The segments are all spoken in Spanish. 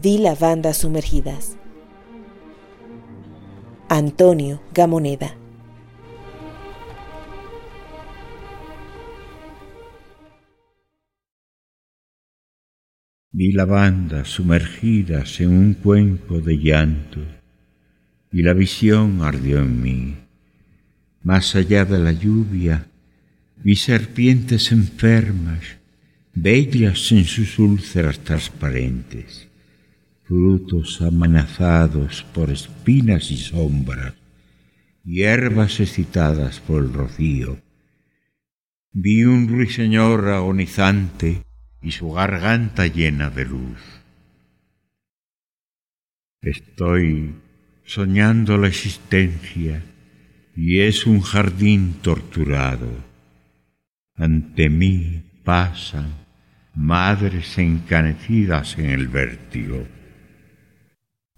di lavandas sumergidas. Antonio Gamoneda. Vi lavandas sumergidas en un cuenco de llanto y la visión ardió en mí. Más allá de la lluvia vi serpientes enfermas, bellas en sus úlceras transparentes, frutos amenazados por espinas y sombras, hierbas excitadas por el rocío. Vi un ruiseñor agonizante y su garganta llena de luz. Estoy soñando la existencia y es un jardín torturado. Ante mí pasan madres encanecidas en el vértigo.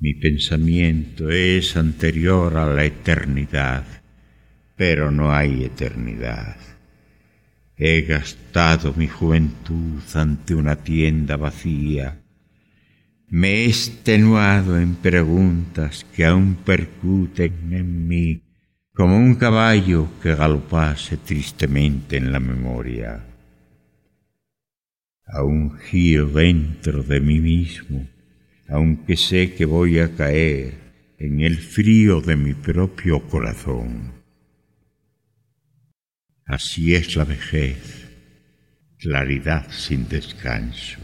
Mi pensamiento es anterior a la eternidad, pero no hay eternidad. He gastado mi juventud ante una tienda vacía. Me he extenuado en preguntas que aún percuten en mí como un caballo que galopase tristemente en la memoria. Aún giro dentro de mí mismo, aunque sé que voy a caer en el frío de mi propio corazón. Así es la vejez, claridad sin descanso.